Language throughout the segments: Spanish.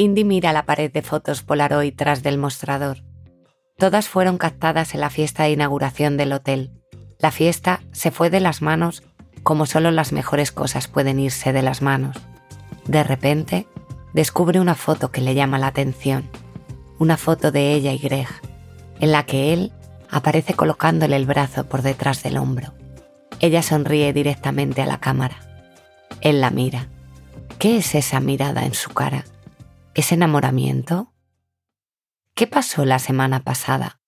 Indy mira la pared de fotos Polaroid tras del mostrador. Todas fueron captadas en la fiesta de inauguración del hotel. La fiesta se fue de las manos como solo las mejores cosas pueden irse de las manos. De repente, descubre una foto que le llama la atención. Una foto de ella y Greg, en la que él aparece colocándole el brazo por detrás del hombro. Ella sonríe directamente a la cámara. Él la mira. ¿Qué es esa mirada en su cara? ¿Es enamoramiento? ¿Qué pasó la semana pasada?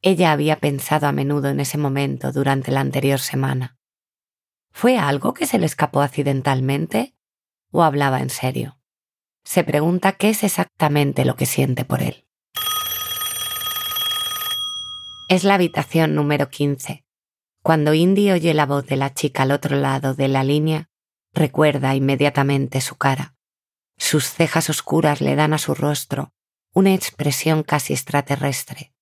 Ella había pensado a menudo en ese momento durante la anterior semana. ¿Fue algo que se le escapó accidentalmente o hablaba en serio? Se pregunta qué es exactamente lo que siente por él. Es la habitación número 15. Cuando Indy oye la voz de la chica al otro lado de la línea, recuerda inmediatamente su cara. Sus cejas oscuras le dan a su rostro una expresión casi extraterrestre,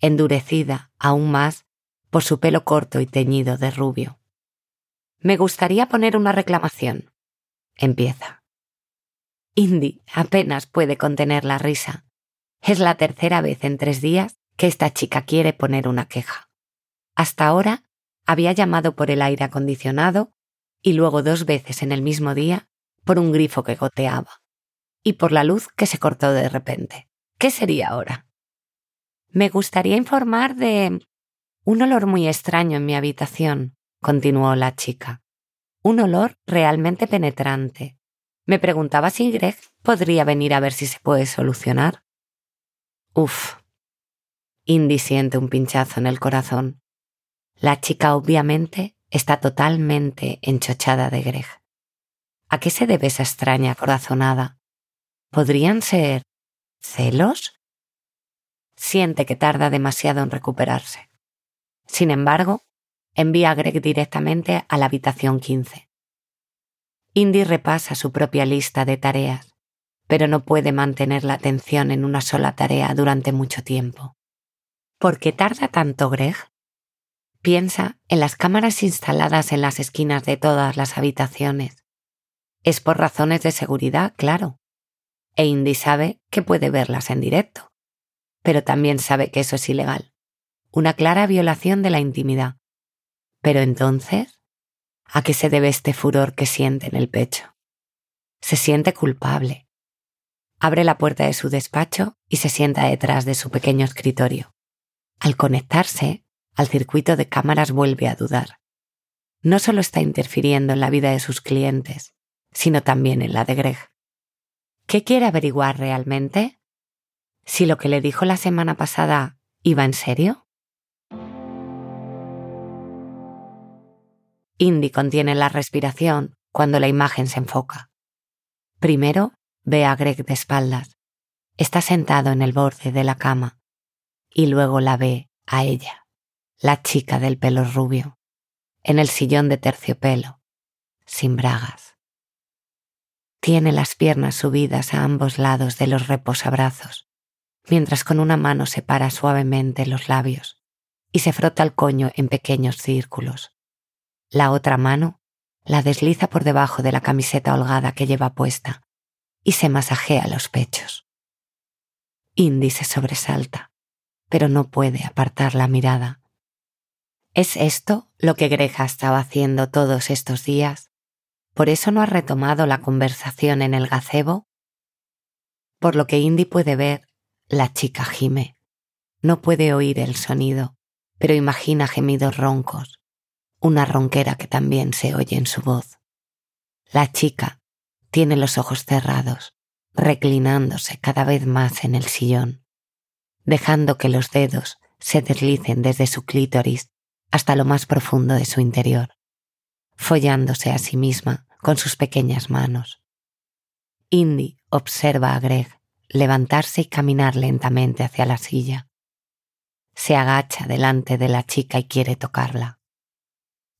endurecida aún más por su pelo corto y teñido de rubio. Me gustaría poner una reclamación. Empieza. Indy apenas puede contener la risa. Es la tercera vez en tres días que esta chica quiere poner una queja. Hasta ahora había llamado por el aire acondicionado y luego dos veces en el mismo día por un grifo que goteaba y por la luz que se cortó de repente. ¿Qué sería ahora? Me gustaría informar de un olor muy extraño en mi habitación, continuó la chica. Un olor realmente penetrante. Me preguntaba si Greg podría venir a ver si se puede solucionar. Uf. Indy siente un pinchazo en el corazón. La chica obviamente está totalmente enchochada de Greg. ¿A qué se debe esa extraña corazonada? ¿Podrían ser ¿Celos? Siente que tarda demasiado en recuperarse. Sin embargo, envía a Greg directamente a la habitación 15. Indy repasa su propia lista de tareas, pero no puede mantener la atención en una sola tarea durante mucho tiempo. ¿Por qué tarda tanto Greg? Piensa en las cámaras instaladas en las esquinas de todas las habitaciones. Es por razones de seguridad, claro e Indy sabe que puede verlas en directo. Pero también sabe que eso es ilegal. Una clara violación de la intimidad. Pero entonces, ¿a qué se debe este furor que siente en el pecho? Se siente culpable. Abre la puerta de su despacho y se sienta detrás de su pequeño escritorio. Al conectarse, al circuito de cámaras vuelve a dudar. No solo está interfiriendo en la vida de sus clientes, sino también en la de Greg. ¿Qué quiere averiguar realmente? ¿Si lo que le dijo la semana pasada iba en serio? Indy contiene la respiración cuando la imagen se enfoca. Primero ve a Greg de espaldas. Está sentado en el borde de la cama. Y luego la ve a ella, la chica del pelo rubio, en el sillón de terciopelo, sin bragas. Tiene las piernas subidas a ambos lados de los reposabrazos, mientras con una mano separa suavemente los labios y se frota el coño en pequeños círculos. La otra mano la desliza por debajo de la camiseta holgada que lleva puesta y se masajea los pechos. Indy se sobresalta, pero no puede apartar la mirada. ¿Es esto lo que Greja estaba haciendo todos estos días? ¿Por eso no ha retomado la conversación en el gazebo? Por lo que Indy puede ver, la chica gime. No puede oír el sonido, pero imagina gemidos roncos, una ronquera que también se oye en su voz. La chica tiene los ojos cerrados, reclinándose cada vez más en el sillón, dejando que los dedos se deslicen desde su clítoris hasta lo más profundo de su interior follándose a sí misma con sus pequeñas manos. Indy observa a Greg levantarse y caminar lentamente hacia la silla. Se agacha delante de la chica y quiere tocarla.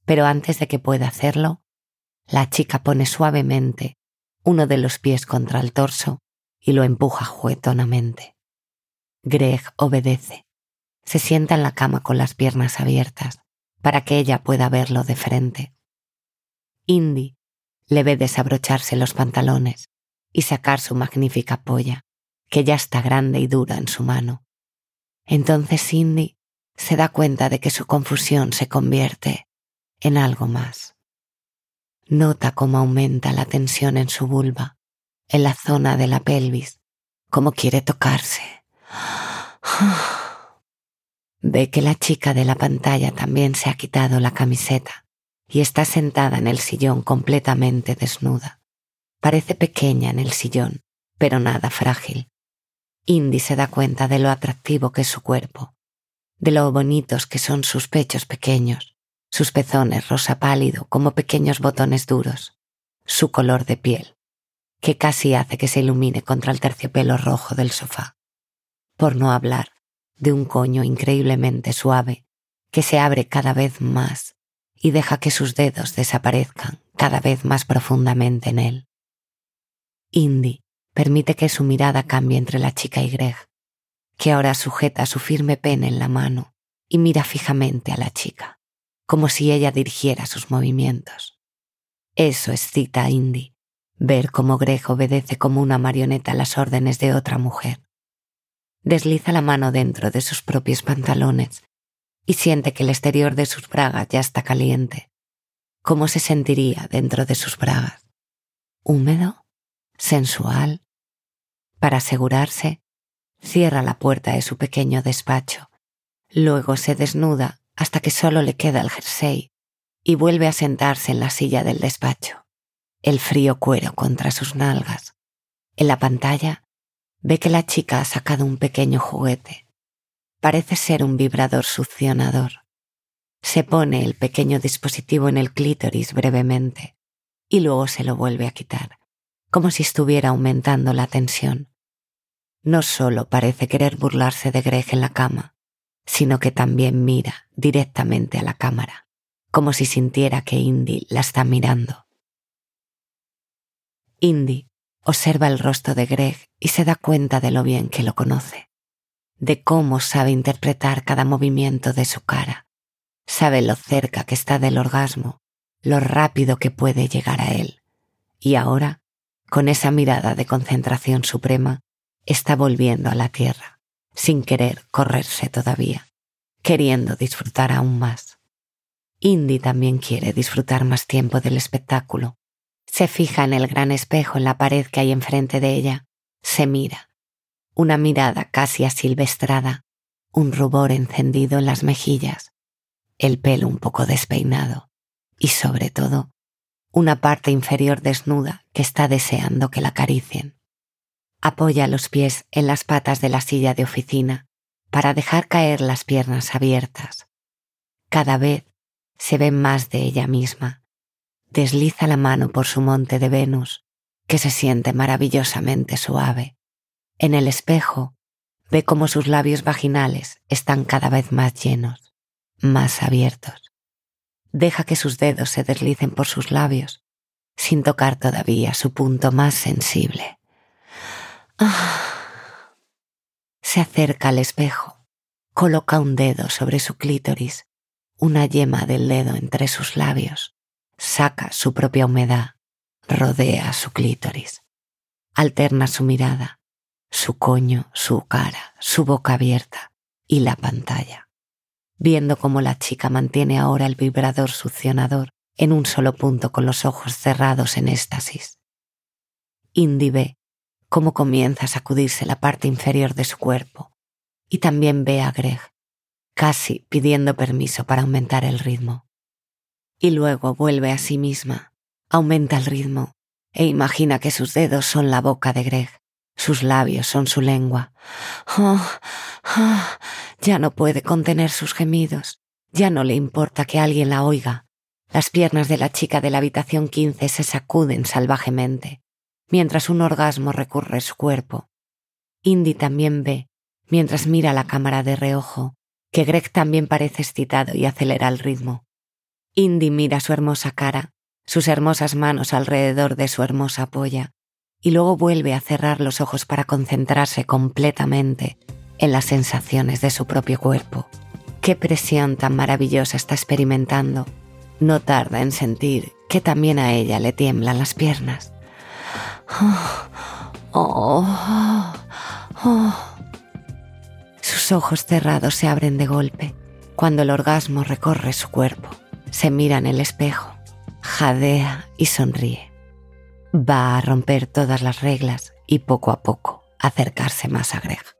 Pero antes de que pueda hacerlo, la chica pone suavemente uno de los pies contra el torso y lo empuja juguetonamente. Greg obedece. Se sienta en la cama con las piernas abiertas para que ella pueda verlo de frente. Indy le ve desabrocharse los pantalones y sacar su magnífica polla, que ya está grande y dura en su mano. Entonces Cindy se da cuenta de que su confusión se convierte en algo más. Nota cómo aumenta la tensión en su vulva, en la zona de la pelvis, como quiere tocarse. Ve que la chica de la pantalla también se ha quitado la camiseta y está sentada en el sillón completamente desnuda. Parece pequeña en el sillón, pero nada frágil. Indy se da cuenta de lo atractivo que es su cuerpo, de lo bonitos que son sus pechos pequeños, sus pezones rosa pálido como pequeños botones duros, su color de piel, que casi hace que se ilumine contra el terciopelo rojo del sofá. Por no hablar de un coño increíblemente suave que se abre cada vez más y deja que sus dedos desaparezcan cada vez más profundamente en él. Indy permite que su mirada cambie entre la chica y Greg, que ahora sujeta su firme pene en la mano y mira fijamente a la chica, como si ella dirigiera sus movimientos. Eso excita a Indy, ver cómo Greg obedece como una marioneta a las órdenes de otra mujer. Desliza la mano dentro de sus propios pantalones y siente que el exterior de sus bragas ya está caliente. ¿Cómo se sentiría dentro de sus bragas? ¿Húmedo? ¿Sensual? Para asegurarse, cierra la puerta de su pequeño despacho. Luego se desnuda hasta que solo le queda el jersey y vuelve a sentarse en la silla del despacho, el frío cuero contra sus nalgas. En la pantalla ve que la chica ha sacado un pequeño juguete. Parece ser un vibrador succionador. Se pone el pequeño dispositivo en el clítoris brevemente y luego se lo vuelve a quitar, como si estuviera aumentando la tensión no solo parece querer burlarse de Greg en la cama, sino que también mira directamente a la cámara, como si sintiera que Indy la está mirando. Indy observa el rostro de Greg y se da cuenta de lo bien que lo conoce, de cómo sabe interpretar cada movimiento de su cara, sabe lo cerca que está del orgasmo, lo rápido que puede llegar a él. Y ahora, con esa mirada de concentración suprema, está volviendo a la tierra, sin querer correrse todavía, queriendo disfrutar aún más. Indy también quiere disfrutar más tiempo del espectáculo. Se fija en el gran espejo en la pared que hay enfrente de ella, se mira, una mirada casi asilvestrada, un rubor encendido en las mejillas, el pelo un poco despeinado y sobre todo una parte inferior desnuda que está deseando que la acaricien. Apoya los pies en las patas de la silla de oficina para dejar caer las piernas abiertas. Cada vez se ve más de ella misma. Desliza la mano por su monte de Venus, que se siente maravillosamente suave. En el espejo ve cómo sus labios vaginales están cada vez más llenos, más abiertos. Deja que sus dedos se deslicen por sus labios, sin tocar todavía su punto más sensible. Se acerca al espejo, coloca un dedo sobre su clítoris, una yema del dedo entre sus labios, saca su propia humedad, rodea su clítoris, alterna su mirada, su coño, su cara, su boca abierta y la pantalla, viendo cómo la chica mantiene ahora el vibrador succionador en un solo punto con los ojos cerrados en éxtasis. Indy ve cómo comienza a sacudirse la parte inferior de su cuerpo, y también ve a Greg, casi pidiendo permiso para aumentar el ritmo. Y luego vuelve a sí misma, aumenta el ritmo e imagina que sus dedos son la boca de Greg, sus labios son su lengua. Oh, oh, ya no puede contener sus gemidos, ya no le importa que alguien la oiga. Las piernas de la chica de la habitación 15 se sacuden salvajemente mientras un orgasmo recurre su cuerpo. Indy también ve, mientras mira la cámara de reojo, que Greg también parece excitado y acelera el ritmo. Indy mira su hermosa cara, sus hermosas manos alrededor de su hermosa polla, y luego vuelve a cerrar los ojos para concentrarse completamente en las sensaciones de su propio cuerpo. Qué presión tan maravillosa está experimentando. No tarda en sentir que también a ella le tiemblan las piernas. Oh, oh. Sus ojos cerrados se abren de golpe cuando el orgasmo recorre su cuerpo. Se mira en el espejo, jadea y sonríe. Va a romper todas las reglas y poco a poco acercarse más a Greg.